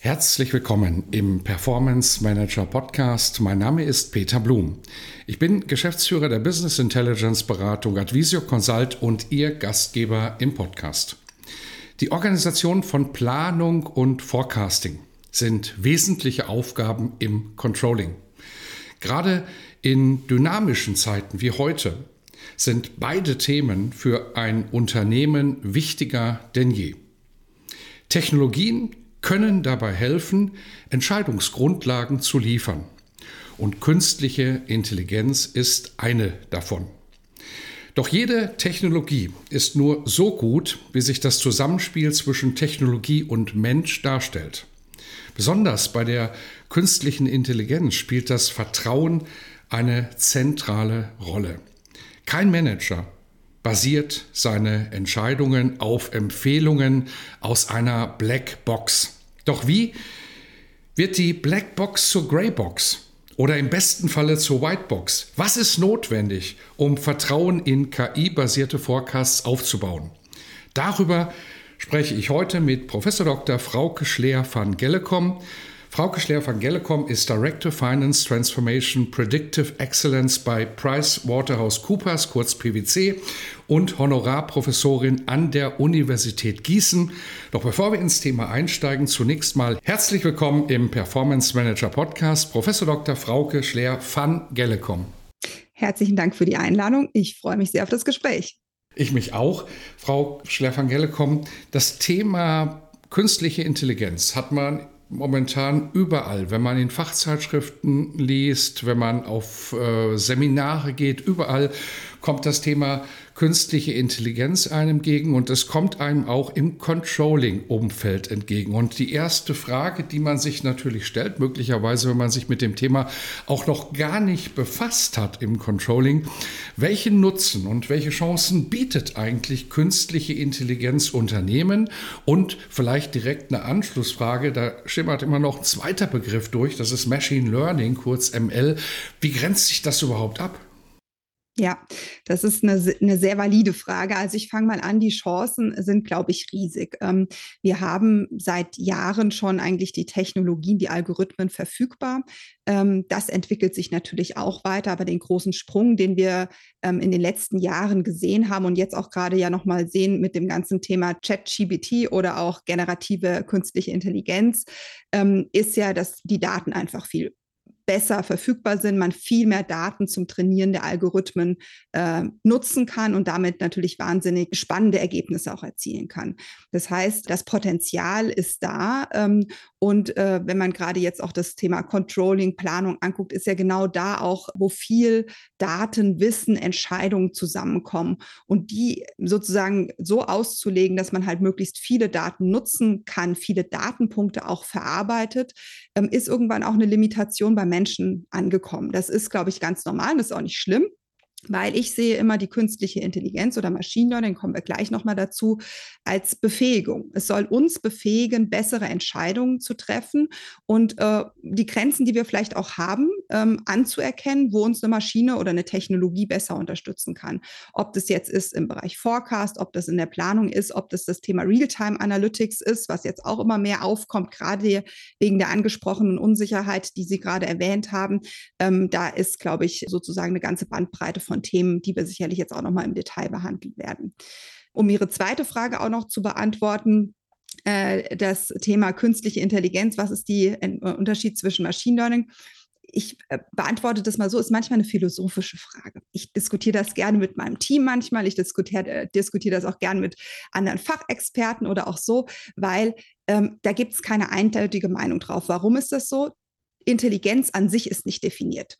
Herzlich willkommen im Performance Manager Podcast. Mein Name ist Peter Blum. Ich bin Geschäftsführer der Business Intelligence Beratung Advisio Consult und Ihr Gastgeber im Podcast. Die Organisation von Planung und Forecasting sind wesentliche Aufgaben im Controlling. Gerade in dynamischen Zeiten wie heute sind beide Themen für ein Unternehmen wichtiger denn je. Technologien können dabei helfen, Entscheidungsgrundlagen zu liefern. Und künstliche Intelligenz ist eine davon. Doch jede Technologie ist nur so gut, wie sich das Zusammenspiel zwischen Technologie und Mensch darstellt. Besonders bei der künstlichen Intelligenz spielt das Vertrauen eine zentrale Rolle. Kein Manager basiert seine Entscheidungen auf Empfehlungen aus einer Blackbox. Doch wie wird die Blackbox zur Greybox oder im besten Falle zur Whitebox? Was ist notwendig, um Vertrauen in KI-basierte Forecasts aufzubauen? Darüber spreche ich heute mit Prof. Dr. Frauke Schleer van Gellekom. Frauke Schleer van Gellekom ist Director Finance Transformation Predictive Excellence bei PricewaterhouseCoopers, kurz PwC, und Honorarprofessorin an der Universität Gießen. Doch bevor wir ins Thema einsteigen, zunächst mal herzlich willkommen im Performance Manager Podcast, Professor Dr. Frauke Schleer van Gellekom. Herzlichen Dank für die Einladung. Ich freue mich sehr auf das Gespräch. Ich mich auch. Frau Schleer van Gellekom, das Thema künstliche Intelligenz hat man momentan überall, wenn man in Fachzeitschriften liest, wenn man auf äh, Seminare geht, überall kommt das Thema künstliche Intelligenz einem entgegen und es kommt einem auch im Controlling-Umfeld entgegen. Und die erste Frage, die man sich natürlich stellt, möglicherweise, wenn man sich mit dem Thema auch noch gar nicht befasst hat im Controlling, welchen Nutzen und welche Chancen bietet eigentlich künstliche Intelligenz Unternehmen? Und vielleicht direkt eine Anschlussfrage, da schimmert immer noch ein zweiter Begriff durch, das ist Machine Learning, kurz ML. Wie grenzt sich das überhaupt ab? Ja, das ist eine, eine sehr valide Frage. Also ich fange mal an, die Chancen sind, glaube ich, riesig. Ähm, wir haben seit Jahren schon eigentlich die Technologien, die Algorithmen verfügbar. Ähm, das entwickelt sich natürlich auch weiter, aber den großen Sprung, den wir ähm, in den letzten Jahren gesehen haben und jetzt auch gerade ja nochmal sehen mit dem ganzen Thema ChatGBT oder auch generative künstliche Intelligenz, ist ja, dass die Daten einfach viel besser verfügbar sind, man viel mehr Daten zum Trainieren der Algorithmen äh, nutzen kann und damit natürlich wahnsinnig spannende Ergebnisse auch erzielen kann. Das heißt, das Potenzial ist da. Ähm, und äh, wenn man gerade jetzt auch das Thema Controlling, Planung anguckt, ist ja genau da auch, wo viel Daten, Wissen, Entscheidungen zusammenkommen und die sozusagen so auszulegen, dass man halt möglichst viele Daten nutzen kann, viele Datenpunkte auch verarbeitet, ähm, ist irgendwann auch eine Limitation bei Menschen Menschen angekommen. Das ist, glaube ich, ganz normal und ist auch nicht schlimm weil ich sehe immer die künstliche Intelligenz oder Machine Learning, kommen wir gleich nochmal dazu, als Befähigung. Es soll uns befähigen, bessere Entscheidungen zu treffen und äh, die Grenzen, die wir vielleicht auch haben, ähm, anzuerkennen, wo uns eine Maschine oder eine Technologie besser unterstützen kann. Ob das jetzt ist im Bereich Forecast, ob das in der Planung ist, ob das das Thema Realtime Analytics ist, was jetzt auch immer mehr aufkommt, gerade wegen der angesprochenen Unsicherheit, die Sie gerade erwähnt haben. Ähm, da ist, glaube ich, sozusagen eine ganze Bandbreite von Themen, die wir sicherlich jetzt auch noch mal im Detail behandeln werden. Um Ihre zweite Frage auch noch zu beantworten, äh, das Thema künstliche Intelligenz, was ist der äh, Unterschied zwischen Machine Learning? ich äh, beantworte das mal so, ist manchmal eine philosophische Frage. Ich diskutiere das gerne mit meinem Team manchmal, ich diskutiere, äh, diskutiere das auch gerne mit anderen Fachexperten oder auch so, weil ähm, da gibt es keine eindeutige Meinung drauf. Warum ist das so? Intelligenz an sich ist nicht definiert.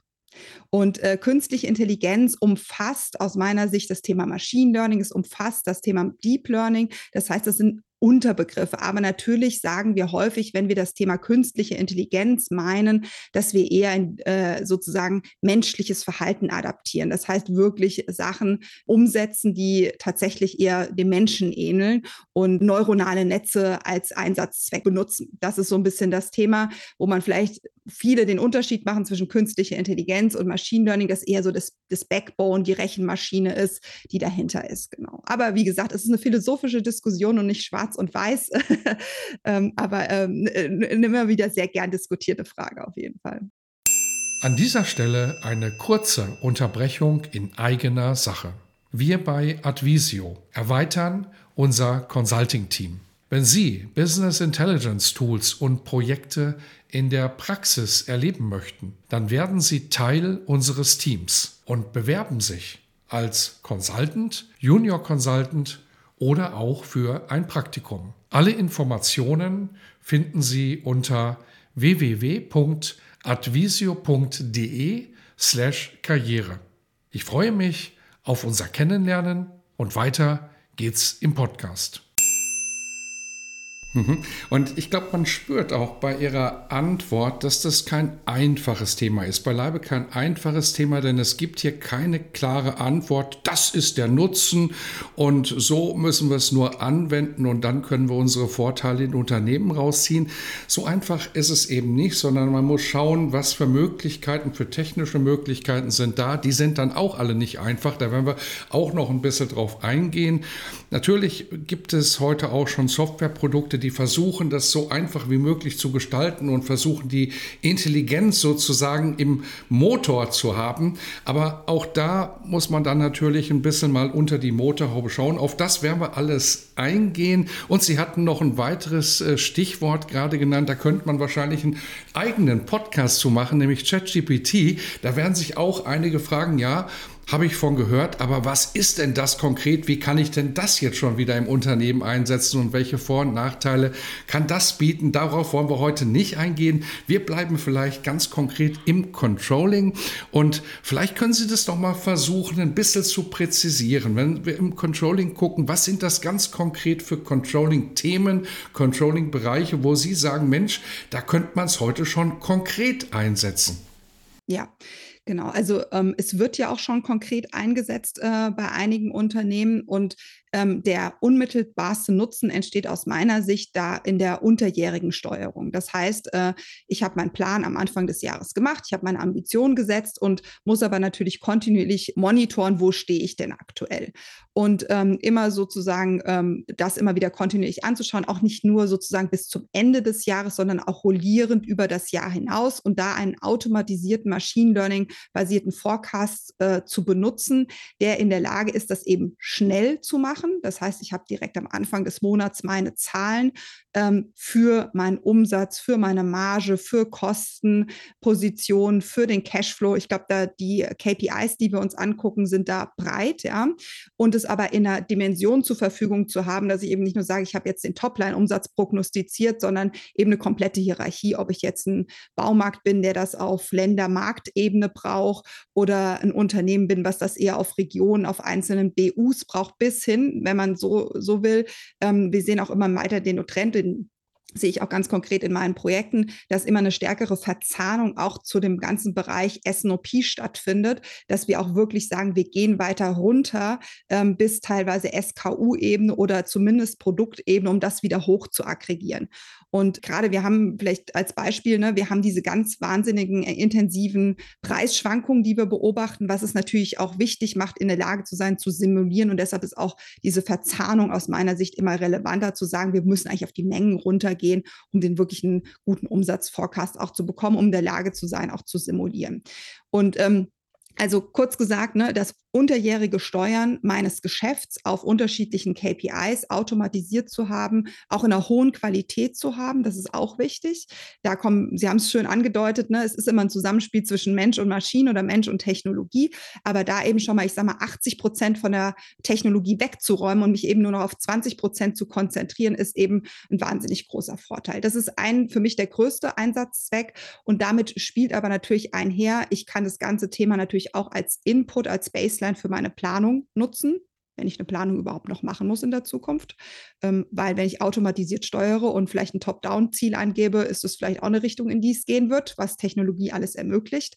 Und äh, künstliche Intelligenz umfasst aus meiner Sicht das Thema Machine Learning, es umfasst das Thema Deep Learning. Das heißt, das sind Unterbegriffe. Aber natürlich sagen wir häufig, wenn wir das Thema künstliche Intelligenz meinen, dass wir eher ein, äh, sozusagen menschliches Verhalten adaptieren. Das heißt, wirklich Sachen umsetzen, die tatsächlich eher dem Menschen ähneln und neuronale Netze als Einsatzzweck benutzen. Das ist so ein bisschen das Thema, wo man vielleicht viele den Unterschied machen zwischen künstlicher Intelligenz und Machine Learning, das eher so das, das Backbone, die Rechenmaschine ist, die dahinter ist. Genau. Aber wie gesagt, es ist eine philosophische Diskussion und nicht schwarz und weiß. ähm, aber ähm, immer wieder sehr gern diskutierte Frage auf jeden Fall. An dieser Stelle eine kurze Unterbrechung in eigener Sache. Wir bei Advisio erweitern unser Consulting-Team. Wenn Sie Business Intelligence Tools und Projekte in der Praxis erleben möchten, dann werden Sie Teil unseres Teams und bewerben sich als Consultant, Junior Consultant oder auch für ein Praktikum. Alle Informationen finden Sie unter www.advisio.de slash Karriere. Ich freue mich auf unser Kennenlernen und weiter geht's im Podcast. Mhm. Und ich glaube, man spürt auch bei Ihrer Antwort, dass das kein einfaches Thema ist. Beileibe kein einfaches Thema, denn es gibt hier keine klare Antwort. Das ist der Nutzen und so müssen wir es nur anwenden und dann können wir unsere Vorteile in Unternehmen rausziehen. So einfach ist es eben nicht, sondern man muss schauen, was für Möglichkeiten, für technische Möglichkeiten sind da. Die sind dann auch alle nicht einfach. Da werden wir auch noch ein bisschen drauf eingehen. Natürlich gibt es heute auch schon Softwareprodukte, die versuchen, das so einfach wie möglich zu gestalten und versuchen, die Intelligenz sozusagen im Motor zu haben. Aber auch da muss man dann natürlich ein bisschen mal unter die Motorhaube schauen. Auf das werden wir alles eingehen. Und Sie hatten noch ein weiteres äh, Stichwort gerade genannt. Da könnte man wahrscheinlich einen eigenen Podcast zu machen, nämlich ChatGPT. Da werden sich auch einige fragen, ja, habe ich von gehört, aber was ist denn das konkret? Wie kann ich denn das jetzt schon wieder im Unternehmen einsetzen und welche Vor- und Nachteile kann das bieten? Darauf wollen wir heute nicht eingehen. Wir bleiben vielleicht ganz konkret im Controlling und vielleicht können Sie das doch mal versuchen, ein bisschen zu präzisieren. Wenn wir im Controlling gucken, was sind das ganz konkret für Controlling-Themen, Controlling-Bereiche, wo Sie sagen, Mensch, da könnte man es heute schon konkret einsetzen? Ja, Genau, also ähm, es wird ja auch schon konkret eingesetzt äh, bei einigen Unternehmen und ähm, der unmittelbarste Nutzen entsteht aus meiner Sicht da in der unterjährigen Steuerung. Das heißt, äh, ich habe meinen Plan am Anfang des Jahres gemacht, ich habe meine Ambition gesetzt und muss aber natürlich kontinuierlich monitoren, wo stehe ich denn aktuell. Und ähm, immer sozusagen ähm, das immer wieder kontinuierlich anzuschauen, auch nicht nur sozusagen bis zum Ende des Jahres, sondern auch rollierend über das Jahr hinaus und da einen automatisierten Machine Learning basierten Forecast äh, zu benutzen, der in der Lage ist, das eben schnell zu machen machen. Das heißt, ich habe direkt am Anfang des Monats meine Zahlen ähm, für meinen Umsatz, für meine Marge, für Kosten, Position, für den Cashflow. Ich glaube, da die KPIs, die wir uns angucken, sind da breit, ja. Und es aber in einer Dimension zur Verfügung zu haben, dass ich eben nicht nur sage, ich habe jetzt den Topline-Umsatz prognostiziert, sondern eben eine komplette Hierarchie, ob ich jetzt ein Baumarkt bin, der das auf Ländermarktebene braucht oder ein Unternehmen bin, was das eher auf Regionen, auf einzelnen BUs braucht, bis hin, wenn man so, so will. Ähm, wir sehen auch immer weiter den Trend, den sehe ich auch ganz konkret in meinen Projekten, dass immer eine stärkere Verzahnung auch zu dem ganzen Bereich SNOP stattfindet, dass wir auch wirklich sagen, wir gehen weiter runter ähm, bis teilweise SKU-Ebene oder zumindest Produktebene, um das wieder hoch zu aggregieren. Und gerade wir haben vielleicht als Beispiel, ne, wir haben diese ganz wahnsinnigen, äh, intensiven Preisschwankungen, die wir beobachten, was es natürlich auch wichtig macht, in der Lage zu sein, zu simulieren. Und deshalb ist auch diese Verzahnung aus meiner Sicht immer relevanter zu sagen, wir müssen eigentlich auf die Mengen runtergehen, um den wirklichen guten Umsatzforecast auch zu bekommen, um in der Lage zu sein, auch zu simulieren. Und ähm, also kurz gesagt, ne, das unterjährige Steuern meines Geschäfts auf unterschiedlichen KPIs automatisiert zu haben, auch in einer hohen Qualität zu haben. Das ist auch wichtig. Da kommen, Sie haben es schön angedeutet, ne, es ist immer ein Zusammenspiel zwischen Mensch und Maschine oder Mensch und Technologie. Aber da eben schon mal, ich sage mal, 80 Prozent von der Technologie wegzuräumen und mich eben nur noch auf 20 Prozent zu konzentrieren, ist eben ein wahnsinnig großer Vorteil. Das ist ein für mich der größte Einsatzzweck. Und damit spielt aber natürlich einher, ich kann das ganze Thema natürlich auch als Input, als Baseline für meine Planung nutzen, wenn ich eine Planung überhaupt noch machen muss in der Zukunft. Ähm, weil wenn ich automatisiert steuere und vielleicht ein Top-Down-Ziel angebe, ist es vielleicht auch eine Richtung, in die es gehen wird, was Technologie alles ermöglicht.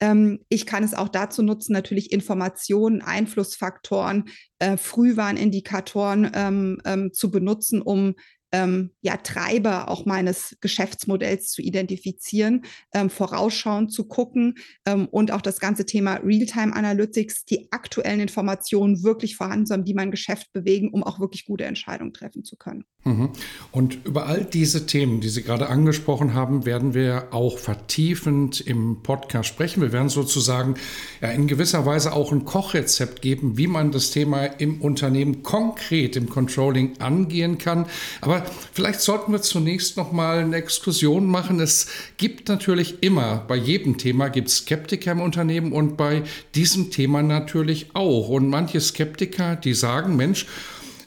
Ähm, ich kann es auch dazu nutzen, natürlich Informationen, Einflussfaktoren, äh, Frühwarnindikatoren ähm, ähm, zu benutzen, um ähm, ja, Treiber auch meines Geschäftsmodells zu identifizieren, ähm, vorausschauend zu gucken ähm, und auch das ganze Thema Realtime Analytics, die aktuellen Informationen wirklich vorhanden zu haben, die mein Geschäft bewegen, um auch wirklich gute Entscheidungen treffen zu können. Mhm. Und über all diese Themen, die Sie gerade angesprochen haben, werden wir auch vertiefend im Podcast sprechen. Wir werden sozusagen ja, in gewisser Weise auch ein Kochrezept geben, wie man das Thema im Unternehmen konkret im Controlling angehen kann. Aber vielleicht sollten wir zunächst noch mal eine Exkursion machen. Es gibt natürlich immer, bei jedem Thema gibt es Skeptiker im Unternehmen und bei diesem Thema natürlich auch. Und manche Skeptiker, die sagen, Mensch,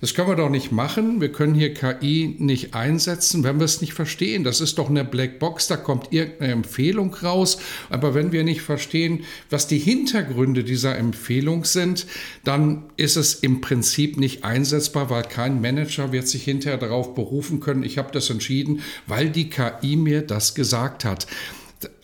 das können wir doch nicht machen. Wir können hier KI nicht einsetzen, wenn wir es nicht verstehen. Das ist doch eine Blackbox, da kommt irgendeine Empfehlung raus. Aber wenn wir nicht verstehen, was die Hintergründe dieser Empfehlung sind, dann ist es im Prinzip nicht einsetzbar, weil kein Manager wird sich hinterher darauf berufen können, ich habe das entschieden, weil die KI mir das gesagt hat.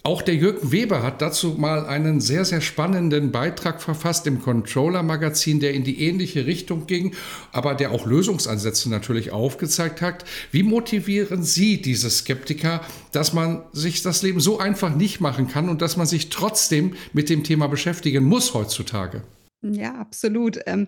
Auch der Jürgen Weber hat dazu mal einen sehr, sehr spannenden Beitrag verfasst im Controller-Magazin, der in die ähnliche Richtung ging, aber der auch Lösungsansätze natürlich aufgezeigt hat. Wie motivieren Sie diese Skeptiker, dass man sich das Leben so einfach nicht machen kann und dass man sich trotzdem mit dem Thema beschäftigen muss heutzutage? Ja, absolut. Ähm,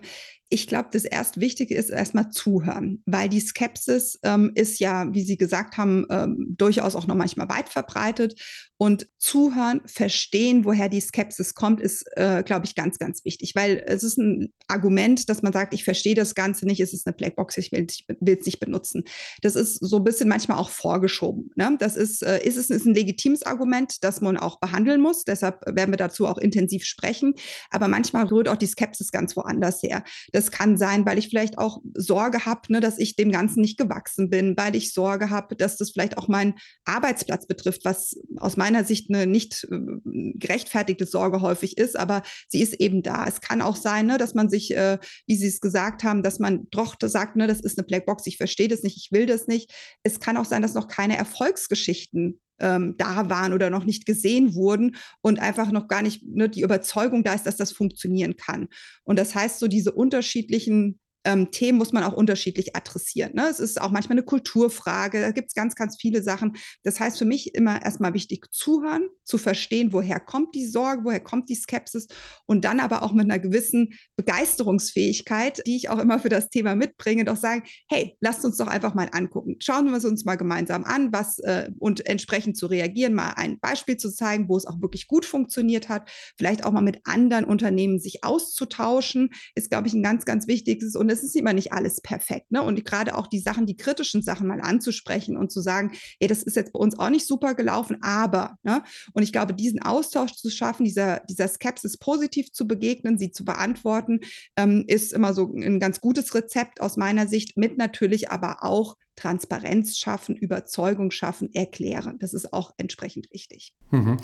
ich glaube, das erst Wichtige ist erstmal zuhören, weil die Skepsis ähm, ist ja, wie Sie gesagt haben, ähm, durchaus auch noch manchmal weit verbreitet. Und zuhören, verstehen, woher die Skepsis kommt, ist, äh, glaube ich, ganz, ganz wichtig, weil es ist ein Argument, dass man sagt, ich verstehe das Ganze nicht, es ist eine Blackbox, ich will es nicht benutzen. Das ist so ein bisschen manchmal auch vorgeschoben. Ne? Das ist, äh, ist es ist ein legitimes Argument, das man auch behandeln muss. Deshalb werden wir dazu auch intensiv sprechen. Aber manchmal rührt auch die Skepsis ganz woanders her. Das kann sein, weil ich vielleicht auch Sorge habe, ne, dass ich dem Ganzen nicht gewachsen bin, weil ich Sorge habe, dass das vielleicht auch meinen Arbeitsplatz betrifft, was aus meiner meiner Sicht eine nicht äh, gerechtfertigte Sorge häufig ist, aber sie ist eben da. Es kann auch sein, ne, dass man sich, äh, wie Sie es gesagt haben, dass man doch sagt, ne, das ist eine Blackbox, ich verstehe das nicht, ich will das nicht. Es kann auch sein, dass noch keine Erfolgsgeschichten ähm, da waren oder noch nicht gesehen wurden und einfach noch gar nicht ne, die Überzeugung da ist, dass das funktionieren kann. Und das heißt, so diese unterschiedlichen ähm, Themen muss man auch unterschiedlich adressieren. Ne? Es ist auch manchmal eine Kulturfrage, da gibt es ganz, ganz viele Sachen. Das heißt für mich immer erstmal wichtig zuhören, zu verstehen, woher kommt die Sorge, woher kommt die Skepsis und dann aber auch mit einer gewissen Begeisterungsfähigkeit, die ich auch immer für das Thema mitbringe, doch sagen, hey, lasst uns doch einfach mal angucken. Schauen wir es uns mal gemeinsam an, was äh, und entsprechend zu reagieren, mal ein Beispiel zu zeigen, wo es auch wirklich gut funktioniert hat, vielleicht auch mal mit anderen Unternehmen sich auszutauschen, ist, glaube ich, ein ganz, ganz wichtiges und und es ist immer nicht alles perfekt. Ne? Und gerade auch die Sachen, die kritischen Sachen mal anzusprechen und zu sagen, ja, das ist jetzt bei uns auch nicht super gelaufen, aber, ne? und ich glaube, diesen Austausch zu schaffen, dieser, dieser Skepsis positiv zu begegnen, sie zu beantworten, ähm, ist immer so ein ganz gutes Rezept aus meiner Sicht, mit natürlich aber auch Transparenz schaffen, Überzeugung schaffen, erklären. Das ist auch entsprechend wichtig. Mhm.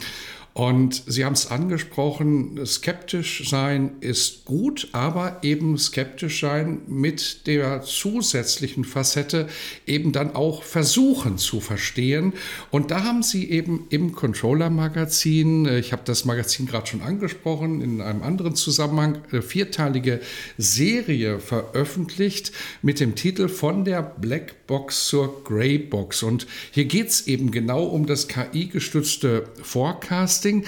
Und Sie haben es angesprochen, skeptisch sein ist gut, aber eben skeptisch sein mit der zusätzlichen Facette eben dann auch versuchen zu verstehen. Und da haben Sie eben im Controller-Magazin, äh, ich habe das Magazin gerade schon angesprochen, in einem anderen Zusammenhang, eine vierteilige Serie veröffentlicht mit dem Titel von der Black Box zur Grey Box. Und hier geht es eben genau um das KI-gestützte Forecasting.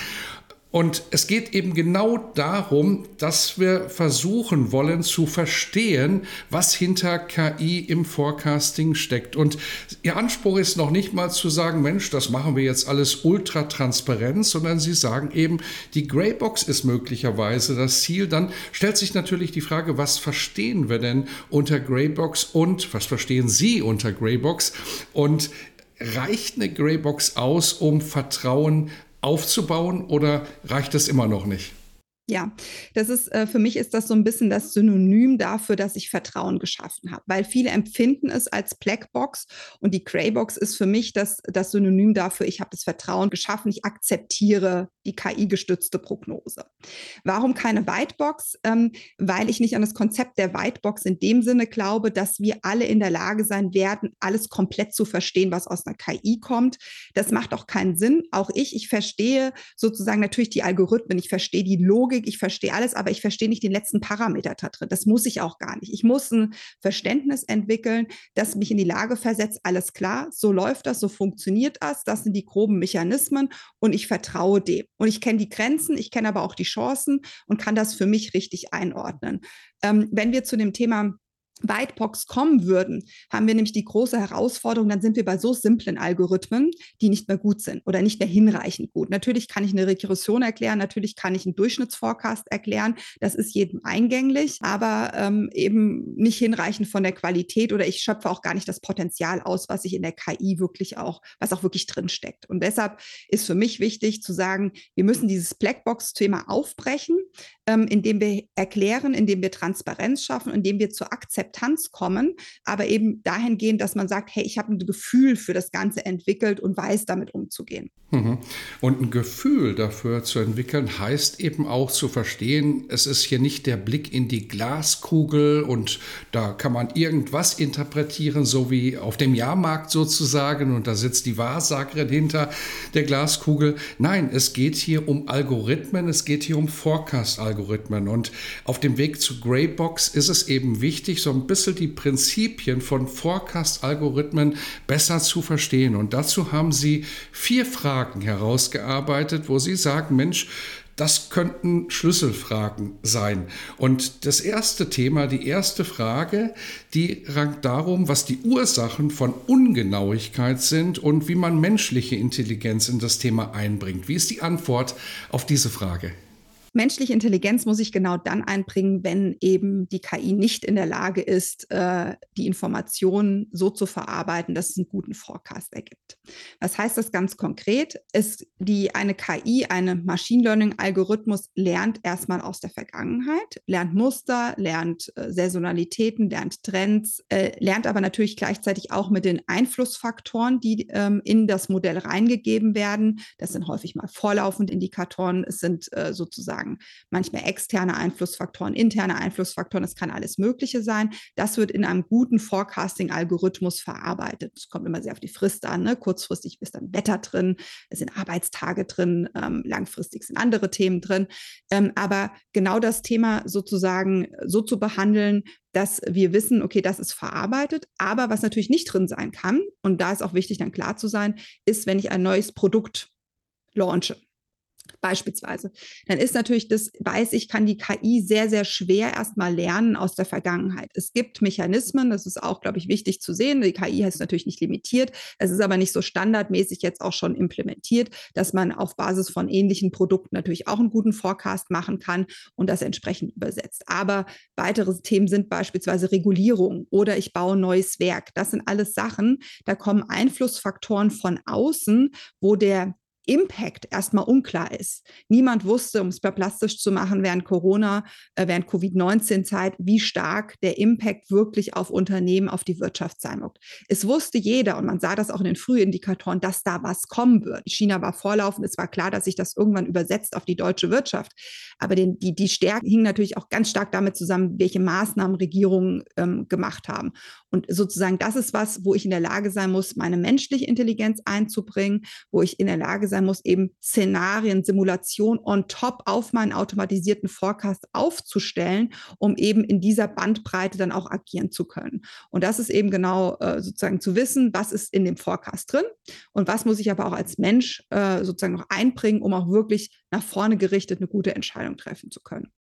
Und es geht eben genau darum, dass wir versuchen wollen zu verstehen, was hinter KI im Forecasting steckt. Und Ihr Anspruch ist noch nicht mal zu sagen, Mensch, das machen wir jetzt alles ultra transparent, sondern Sie sagen eben, die Greybox ist möglicherweise das Ziel. Dann stellt sich natürlich die Frage, was verstehen wir denn unter Greybox und was verstehen Sie unter Greybox? Und reicht eine Greybox aus, um Vertrauen aufzubauen oder reicht es immer noch nicht? Ja, das ist äh, für mich ist das so ein bisschen das Synonym dafür, dass ich Vertrauen geschaffen habe, weil viele empfinden es als Blackbox und die Greybox ist für mich das, das Synonym dafür, ich habe das Vertrauen geschaffen, ich akzeptiere die KI-gestützte Prognose. Warum keine Whitebox? Ähm, weil ich nicht an das Konzept der Whitebox in dem Sinne glaube, dass wir alle in der Lage sein werden, alles komplett zu verstehen, was aus einer KI kommt. Das macht auch keinen Sinn. Auch ich, ich verstehe sozusagen natürlich die Algorithmen, ich verstehe die Logik Logik, ich verstehe alles, aber ich verstehe nicht den letzten Parameter da drin. Das muss ich auch gar nicht. Ich muss ein Verständnis entwickeln, das mich in die Lage versetzt, alles klar, so läuft das, so funktioniert das, das sind die groben Mechanismen und ich vertraue dem. Und ich kenne die Grenzen, ich kenne aber auch die Chancen und kann das für mich richtig einordnen. Ähm, wenn wir zu dem Thema Whitebox kommen würden, haben wir nämlich die große Herausforderung, dann sind wir bei so simplen Algorithmen, die nicht mehr gut sind oder nicht mehr hinreichend gut. Natürlich kann ich eine Regression erklären, natürlich kann ich einen Durchschnittsforecast erklären, das ist jedem eingänglich, aber ähm, eben nicht hinreichend von der Qualität oder ich schöpfe auch gar nicht das Potenzial aus, was ich in der KI wirklich auch, was auch wirklich drinsteckt. Und deshalb ist für mich wichtig zu sagen, wir müssen dieses Blackbox-Thema aufbrechen, ähm, indem wir erklären, indem wir Transparenz schaffen, indem wir zur Akzeptanz kommen, aber eben dahingehend, dass man sagt, hey, ich habe ein Gefühl für das Ganze entwickelt und weiß damit umzugehen. Mhm. Und ein Gefühl dafür zu entwickeln, heißt eben auch zu verstehen, es ist hier nicht der Blick in die Glaskugel und da kann man irgendwas interpretieren, so wie auf dem Jahrmarkt sozusagen und da sitzt die Wahrsagerin hinter der Glaskugel. Nein, es geht hier um Algorithmen, es geht hier um Forecast-Algorithmen. Algorithmen. Und auf dem Weg zu Greybox ist es eben wichtig, so ein bisschen die Prinzipien von Forecast-Algorithmen besser zu verstehen. Und dazu haben sie vier Fragen herausgearbeitet, wo sie sagen, Mensch, das könnten Schlüsselfragen sein. Und das erste Thema, die erste Frage, die rankt darum, was die Ursachen von Ungenauigkeit sind und wie man menschliche Intelligenz in das Thema einbringt. Wie ist die Antwort auf diese Frage? Menschliche Intelligenz muss ich genau dann einbringen, wenn eben die KI nicht in der Lage ist, äh, die Informationen so zu verarbeiten, dass es einen guten Forecast ergibt. Was heißt das ganz konkret? Ist die eine KI, eine Machine Learning Algorithmus lernt erstmal aus der Vergangenheit, lernt Muster, lernt äh, Saisonalitäten, lernt Trends, äh, lernt aber natürlich gleichzeitig auch mit den Einflussfaktoren, die ähm, in das Modell reingegeben werden. Das sind häufig mal vorlaufende Indikatoren, es sind sozusagen sagen, manchmal externe Einflussfaktoren, interne Einflussfaktoren, es kann alles Mögliche sein. Das wird in einem guten Forecasting-Algorithmus verarbeitet. Es kommt immer sehr auf die Frist an. Ne? Kurzfristig ist dann Wetter drin, es sind Arbeitstage drin, ähm, langfristig sind andere Themen drin. Ähm, aber genau das Thema sozusagen so zu behandeln, dass wir wissen, okay, das ist verarbeitet. Aber was natürlich nicht drin sein kann, und da ist auch wichtig, dann klar zu sein, ist, wenn ich ein neues Produkt launche beispielsweise, dann ist natürlich das, weiß ich, kann die KI sehr, sehr schwer erstmal lernen aus der Vergangenheit. Es gibt Mechanismen, das ist auch, glaube ich, wichtig zu sehen. Die KI ist natürlich nicht limitiert. Es ist aber nicht so standardmäßig jetzt auch schon implementiert, dass man auf Basis von ähnlichen Produkten natürlich auch einen guten Forecast machen kann und das entsprechend übersetzt. Aber weitere Themen sind beispielsweise Regulierung oder ich baue ein neues Werk. Das sind alles Sachen, da kommen Einflussfaktoren von außen, wo der Impact erstmal unklar ist. Niemand wusste, um es plastisch zu machen, während Corona, äh, während Covid-19-Zeit, wie stark der Impact wirklich auf Unternehmen, auf die Wirtschaft sein wird. Es wusste jeder und man sah das auch in den Frühindikatoren, dass da was kommen wird. China war vorlaufend, es war klar, dass sich das irgendwann übersetzt auf die deutsche Wirtschaft. Aber den, die, die Stärke hing natürlich auch ganz stark damit zusammen, welche Maßnahmen Regierungen ähm, gemacht haben. Und sozusagen das ist was, wo ich in der Lage sein muss, meine menschliche Intelligenz einzubringen, wo ich in der Lage sein sein muss, eben Szenarien, Simulation on top auf meinen automatisierten Forecast aufzustellen, um eben in dieser Bandbreite dann auch agieren zu können. Und das ist eben genau äh, sozusagen zu wissen, was ist in dem Forecast drin und was muss ich aber auch als Mensch äh, sozusagen noch einbringen, um auch wirklich nach vorne gerichtet eine gute Entscheidung treffen zu können.